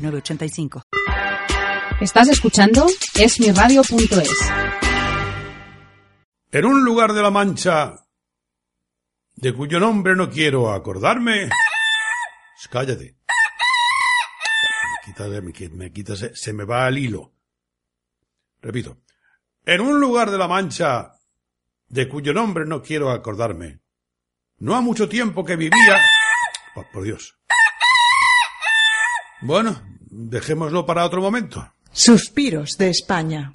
906985. Estás escuchando esmiradio.es. En un lugar de la Mancha, de cuyo nombre no quiero acordarme. Cállate. Me quita, me, me quita, se, se me va el hilo. Repito. En un lugar de la Mancha, de cuyo nombre no quiero acordarme. No ha mucho tiempo que vivía. Oh, por Dios. Bueno, dejémoslo para otro momento. Suspiros de España.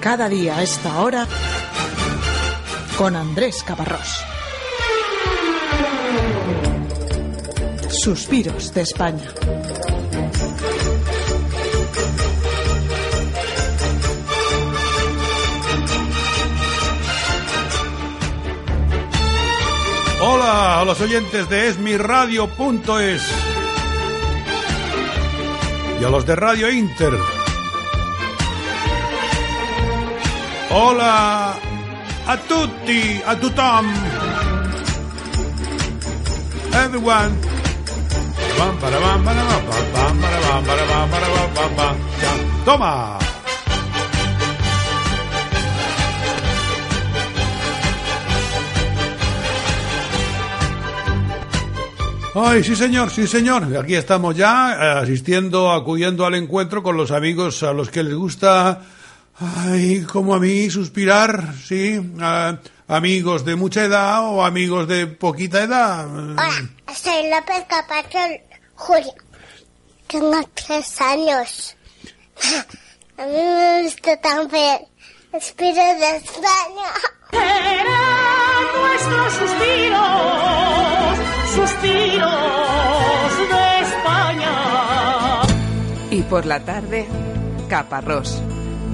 Cada día a esta hora con Andrés Caparrós. Suspiros de España. Hola a los oyentes de esmiradio.es y a los de Radio Inter. Hola a tutti, a tutam. Everyone. Bam, Ay, sí señor, sí señor. Aquí estamos ya eh, asistiendo, acudiendo al encuentro con los amigos a los que les gusta, ay, como a mí, suspirar, sí. eh, amigos de mucha edad o amigos de poquita edad. Hola, soy López Capacho Julio. Tengo tres años. A mí me gusta también Espíritu de España. Serán nuestros suspiros, suspiros de España. Y por la tarde, Caparrós,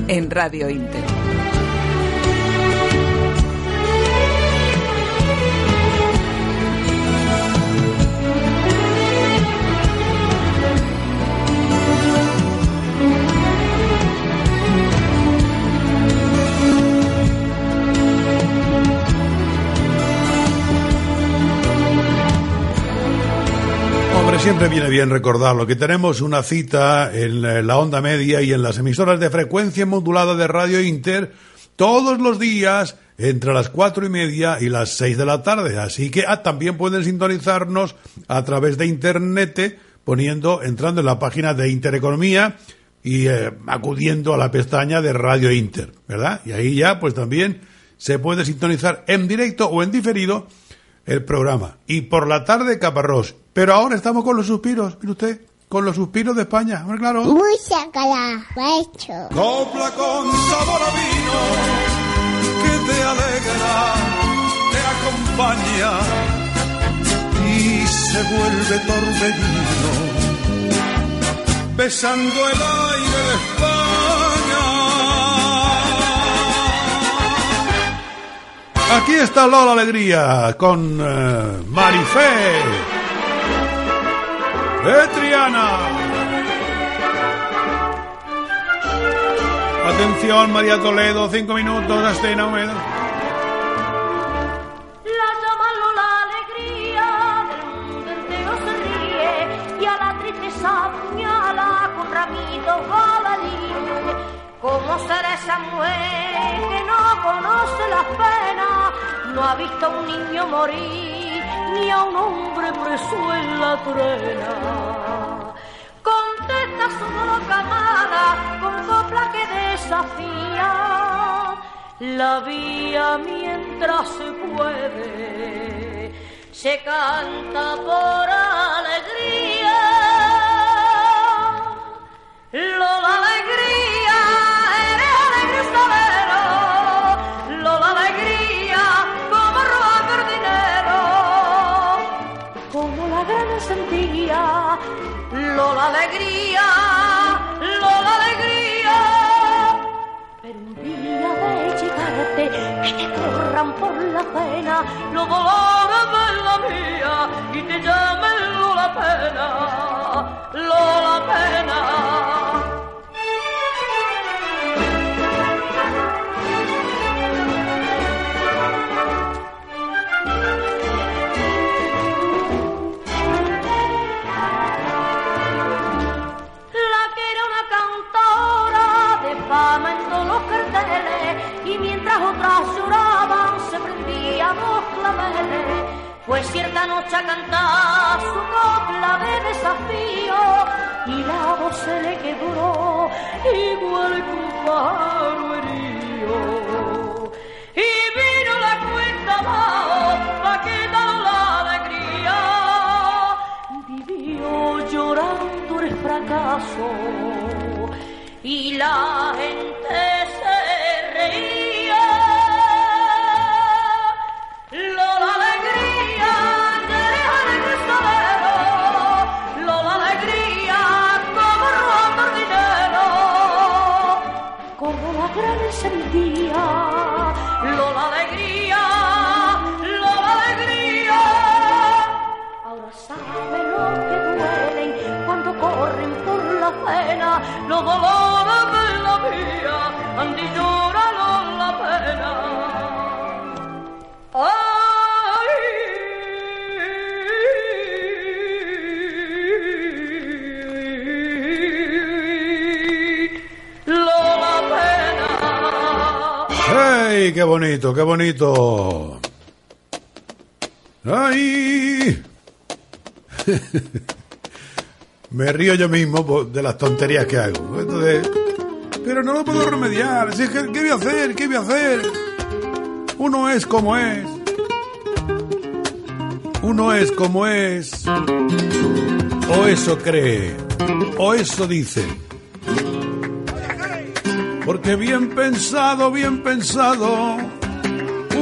en Radio Inter. Siempre viene bien recordarlo, que tenemos una cita en eh, la onda media y en las emisoras de frecuencia modulada de Radio Inter todos los días entre las cuatro y media y las seis de la tarde. Así que ah, también pueden sintonizarnos a través de internet poniendo, entrando en la página de Intereconomía y eh, acudiendo a la pestaña de Radio Inter, ¿verdad? Y ahí ya, pues también se puede sintonizar en directo o en diferido el programa. Y por la tarde, Caparrós. Pero ahora estamos con los suspiros, mire usted, con los suspiros de España. Hombre, claro. Mucha maestro. Copla con sabor a vino que te alegra, te acompaña y se vuelve torbellino, besando el aire de España. Aquí está Lola Alegría con eh, Marifé de Triana. Atención, María Toledo, cinco minutos, Astena Húmeda. La llama Lola alegría, del mundo entero se ríe y a la tristeza apuñala con ramitos baladíes. ¿Cómo será esa que no conoce las penas? No ha visto a un niño morir ni a un hombre preso en la trena. Contesta su boca amada con copla que desafía la vía mientras se puede. Se canta por alegría. Eres te corran por la pena los dolores de la mía y te llamen la pena, la pena. Fue cierta noche a cantar su copla de desafío y la voz se le quedó igual que un pájaro herido. Y vino la cuenta abajo pa' quitar la alegría vivió llorando el fracaso y la gente por la pena los dolores de la vida, andi llora la pena. Ay, pena. ¡Hey! ¡Qué bonito, qué bonito! ¡Ay! Me río yo mismo de las tonterías que hago. Entonces, pero no lo puedo remediar. ¿Qué voy a hacer? ¿Qué voy a hacer? Uno es como es. Uno es como es. O eso cree. O eso dice. Porque bien pensado, bien pensado,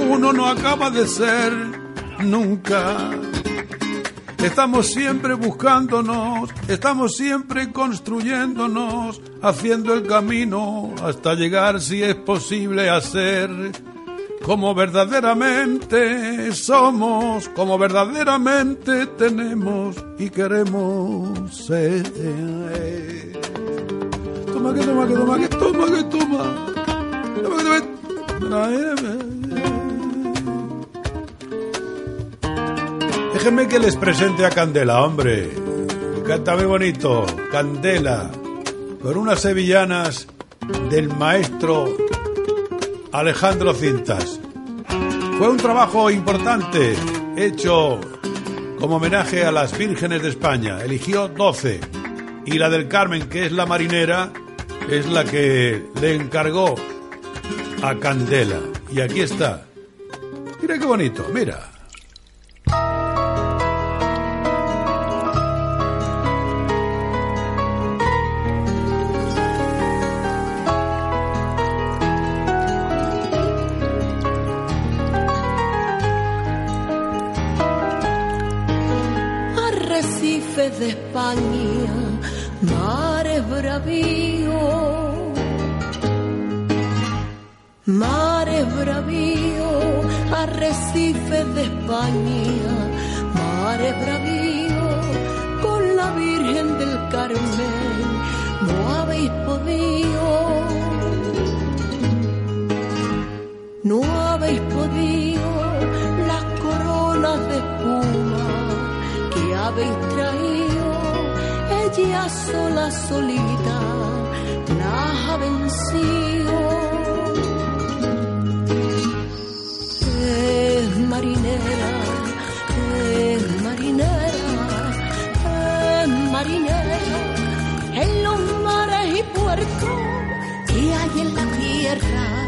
uno no acaba de ser nunca. Estamos siempre buscándonos, estamos siempre construyéndonos, haciendo el camino hasta llegar, si es posible, a ser como verdaderamente somos, como verdaderamente tenemos y queremos ser. Toma que toma que toma que toma que toma. Toma que toma. Déjenme que les presente a Candela, hombre. Canta muy bonito. Candela. Con unas sevillanas del maestro Alejandro Cintas. Fue un trabajo importante hecho como homenaje a las vírgenes de España. Eligió 12 y la del Carmen, que es la marinera, es la que le encargó a Candela. Y aquí está. Mira qué bonito, mira. Sola, solita, las ha vencido. Es marinera, es marinera, es marinera, en los mares y puertos que hay en la tierra.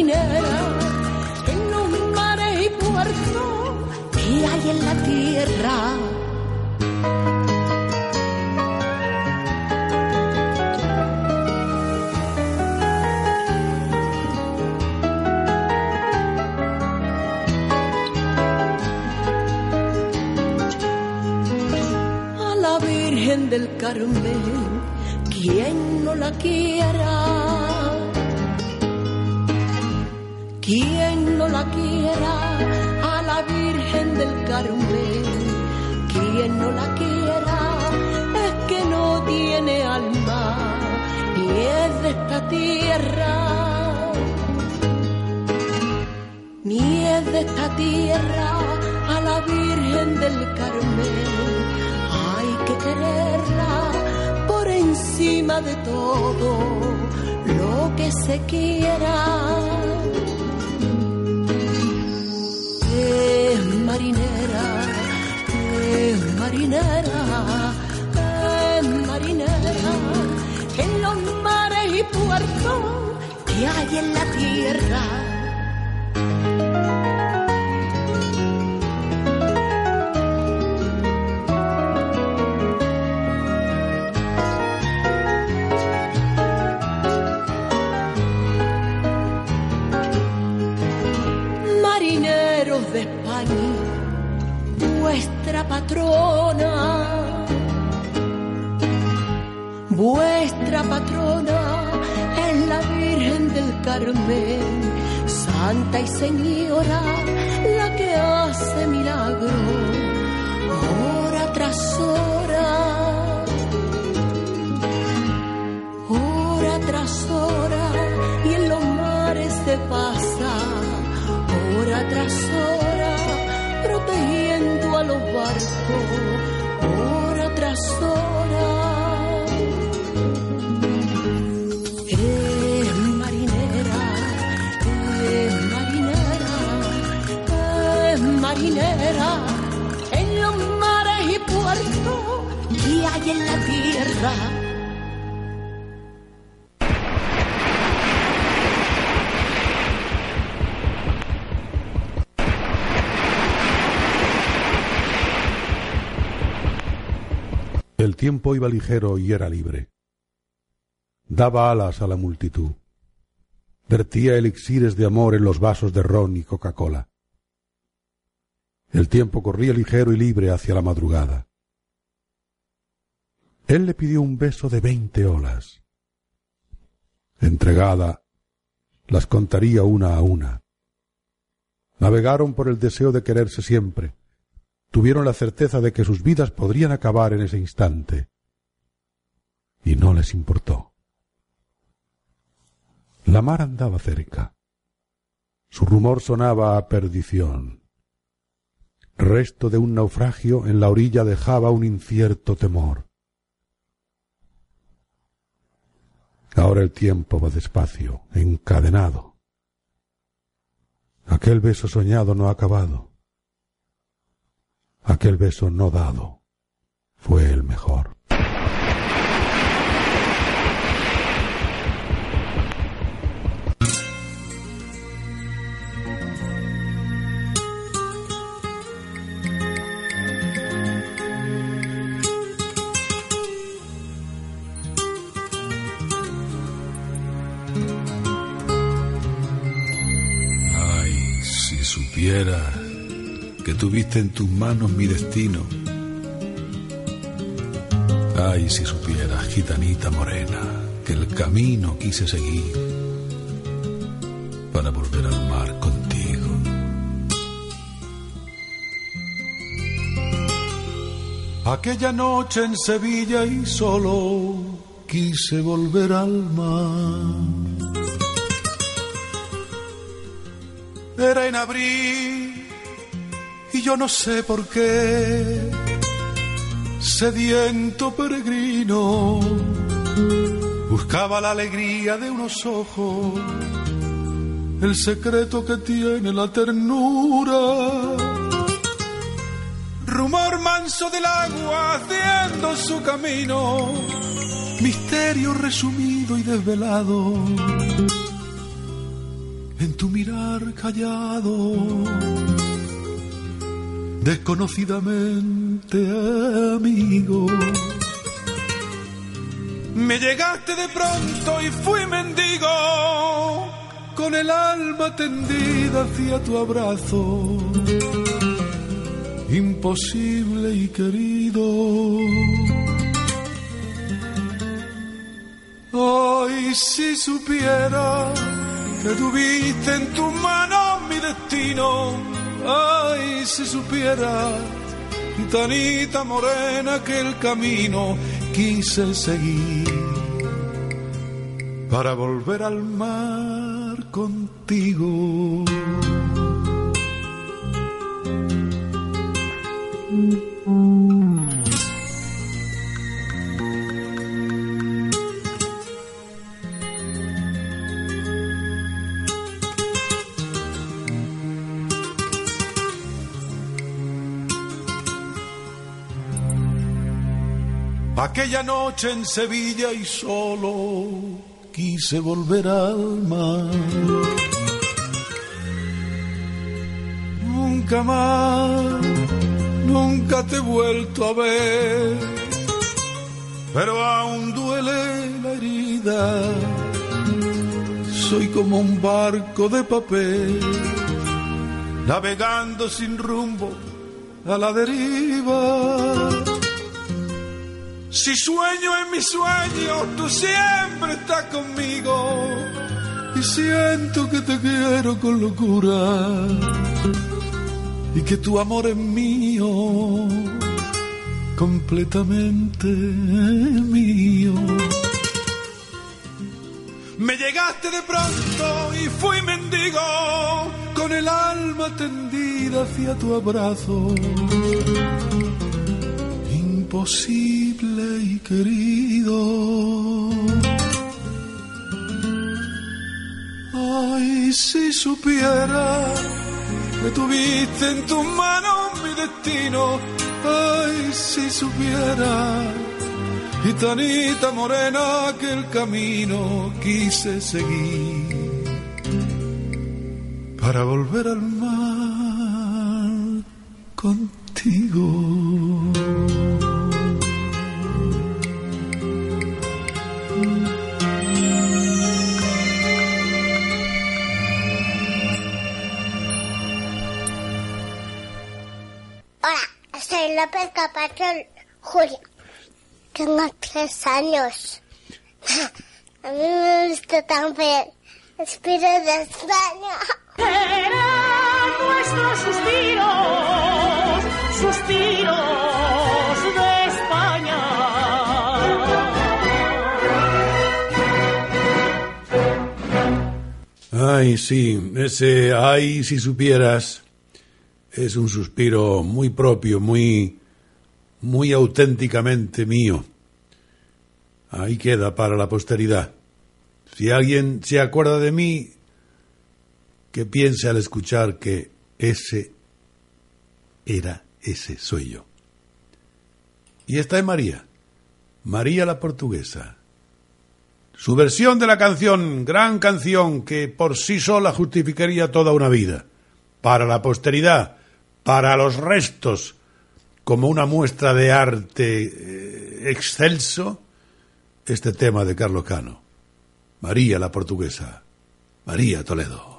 En los mares y puertos que hay en la tierra. a la Virgen del Carmen, quien no la quiera, quien no la quiera, a la Virgen del Carmen, quien no la quiera, es que no tiene alma y es de esta tierra. Ni es de esta tierra a la Virgen del Carmen. Hay que quererla por encima de todo lo que se quiera. Marinera, marinera, marinera, en los mares y puertos que hay en la tierra. Patrona, vuestra patrona es la Virgen del Carmen, Santa y Señora, la que hace milagro, hora tras hora, hora tras hora, y en los mares se pasa hora tras hora, protegiendo barcos, hora tras hora. Es marinera, es marinera, es marinera, en los mares y puertos que hay en la tierra. El tiempo iba ligero y era libre. Daba alas a la multitud. Vertía elixires de amor en los vasos de ron y Coca-Cola. El tiempo corría ligero y libre hacia la madrugada. Él le pidió un beso de veinte olas. Entregada, las contaría una a una. Navegaron por el deseo de quererse siempre. Tuvieron la certeza de que sus vidas podrían acabar en ese instante. Y no les importó. La mar andaba cerca. Su rumor sonaba a perdición. Resto de un naufragio en la orilla dejaba un incierto temor. Ahora el tiempo va despacio, encadenado. Aquel beso soñado no ha acabado. Aquel beso no dado fue el mejor. Supiera que tuviste en tus manos mi destino. Ay, si supiera, gitanita morena, que el camino quise seguir para volver al mar contigo. Aquella noche en Sevilla y solo quise volver al mar. Era en abril yo no sé por qué, sediento peregrino, buscaba la alegría de unos ojos, el secreto que tiene la ternura. Rumor manso del agua haciendo su camino, misterio resumido y desvelado en tu mirar callado, desconocidamente amigo. Me llegaste de pronto y fui mendigo, con el alma tendida hacia tu abrazo, imposible y querido. Ay, si supiera que tuviste en tus manos mi destino. Ay, si supieras, gitanita morena, que el camino quise seguir para volver al mar contigo. Aquella noche en Sevilla y solo quise volver al mar. Nunca más, nunca te he vuelto a ver, pero aún duele la herida. Soy como un barco de papel, navegando sin rumbo a la deriva. Si sueño en mis sueños, tú siempre estás conmigo. Y siento que te quiero con locura. Y que tu amor es mío, completamente mío. Me llegaste de pronto y fui mendigo, con el alma tendida hacia tu abrazo imposible y querido. Ay, si supiera que tuviste en tus manos mi destino. Ay, si supiera, gitanita morena, que el camino quise seguir para volver al mar contigo. López Capacho Julia. Tengo tres años. A mí me gusta también Espíritu de España. Eran nuestros suspiros, suspiros de España. Ay, sí, ese ay, si supieras, es un suspiro muy propio, muy, muy auténticamente mío. Ahí queda para la posteridad. Si alguien se acuerda de mí, que piense al escuchar que ese era, ese soy yo. Y esta es María, María la portuguesa. Su versión de la canción, gran canción que por sí sola justificaría toda una vida, para la posteridad, para los restos, como una muestra de arte eh, excelso, este tema de Carlos Cano. María la portuguesa, María Toledo.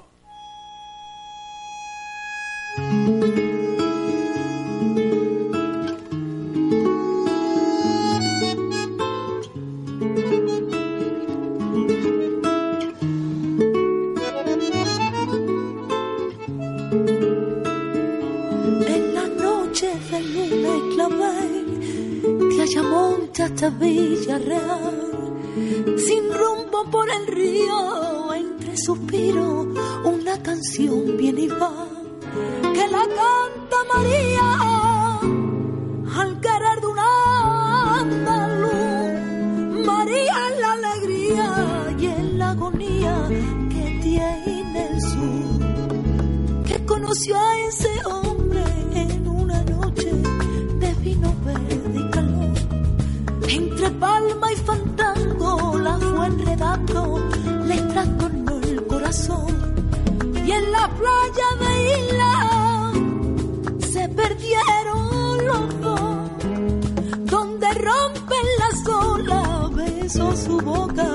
Sin rumbo por el río, entre el suspiro, una canción viene y va, que la canta María al querer de una andaluz. María en la alegría y en la agonía que tiene el sur, que conoció a ese hombre de Isla se perdieron los dos, donde rompen las olas, besó su boca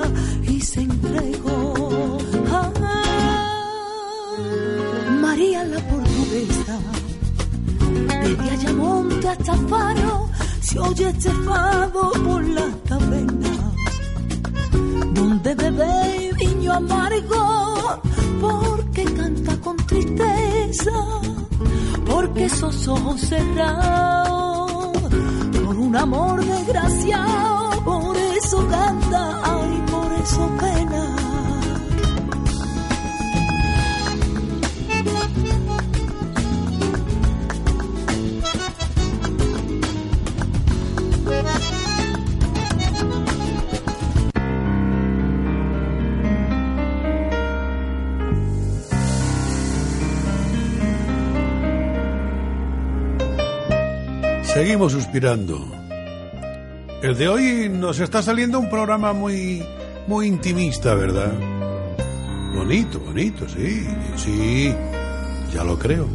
y se entregó. Ah, María la portuguesa, desde Ayamonte hasta Faro, se oye este fado por la taberna, donde bebe amargo, porque canta con tristeza, porque esos ojos cerrados, por un amor desgraciado, por eso canta, Seguimos suspirando. El de hoy nos está saliendo un programa muy, muy intimista, ¿verdad? Bonito, bonito, sí, sí, ya lo creo.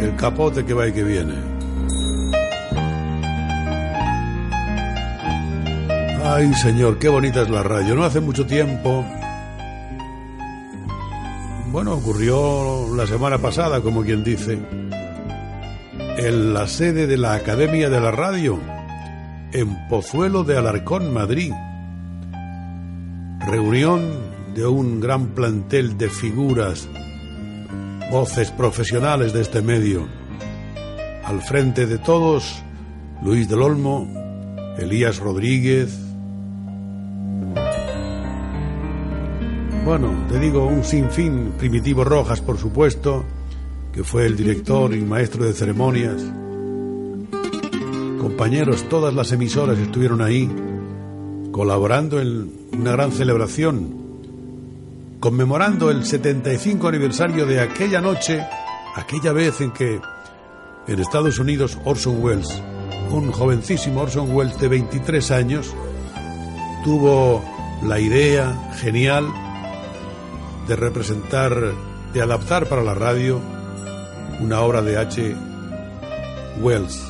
El capote que va y que viene. Ay, señor, qué bonita es la radio. No hace mucho tiempo. Bueno, ocurrió la semana pasada, como quien dice en la sede de la Academia de la Radio, en Pozuelo de Alarcón, Madrid. Reunión de un gran plantel de figuras, voces profesionales de este medio. Al frente de todos, Luis del Olmo, Elías Rodríguez. Bueno, te digo un sinfín, Primitivo Rojas, por supuesto, que fue el director y maestro de ceremonias. Compañeros, todas las emisoras estuvieron ahí, colaborando en una gran celebración, conmemorando el 75 aniversario de aquella noche, aquella vez en que en Estados Unidos Orson Welles, un jovencísimo Orson Welles de 23 años, tuvo la idea genial de representar, de adaptar para la radio una obra de H. Wells,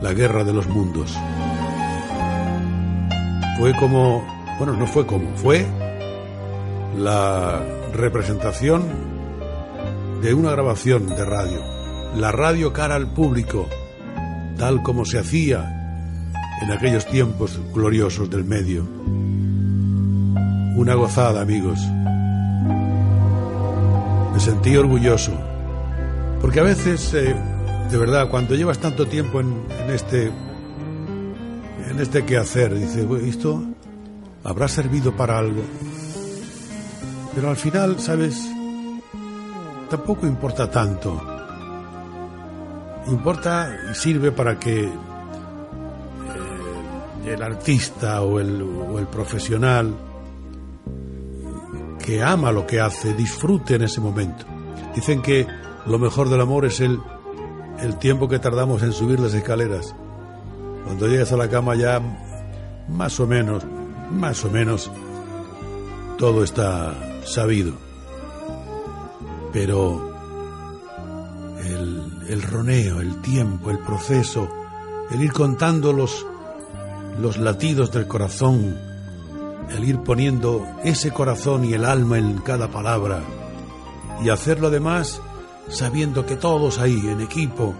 La Guerra de los Mundos. Fue como, bueno, no fue como, fue la representación de una grabación de radio, la radio cara al público, tal como se hacía en aquellos tiempos gloriosos del medio. Una gozada, amigos. Me sentí orgulloso porque a veces, eh, de verdad, cuando llevas tanto tiempo en, este en este quehacer, dices, "Bueno, esto habrá servido para algo. Pero al final, ¿sabes? Tampoco importa tanto. Importa y sirve para que eh, el artista o el profesional que ama lo que hace disfrute en ese momento. Dicen que lo mejor del amor es el, el tiempo que tardamos en subir las escaleras. Cuando llegas a la cama ya más o menos, más o menos, todo está sabido. Pero el, el roneo, el tiempo, el proceso, el ir contando los, los latidos del corazón, el ir poniendo ese corazón y el alma en cada palabra y hacerlo además sabiendo que todos ahí en equipo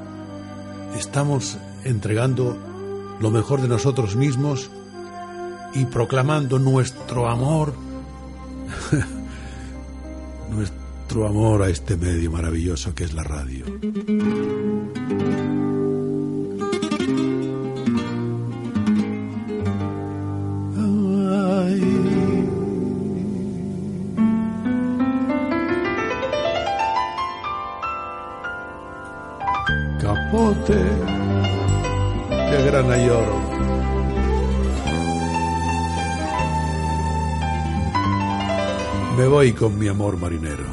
estamos entregando lo mejor de nosotros mismos y proclamando nuestro amor, nuestro amor a este medio maravilloso que es la radio. con mi amor marinero.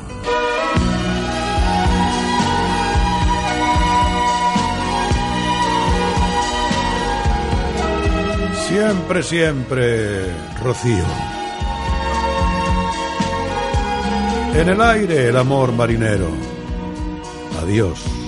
Siempre, siempre, Rocío. En el aire el amor marinero. Adiós.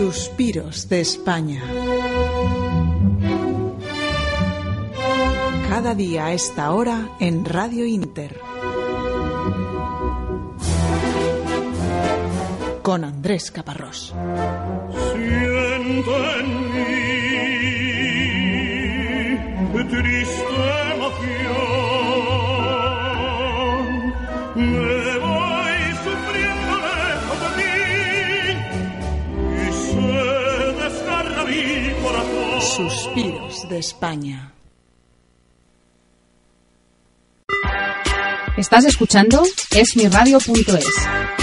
Suspiros de España. Cada día a esta hora en Radio Inter. Con Andrés Caparrós. Triste. Suspiros de España. Estás escuchando esmiradio.es.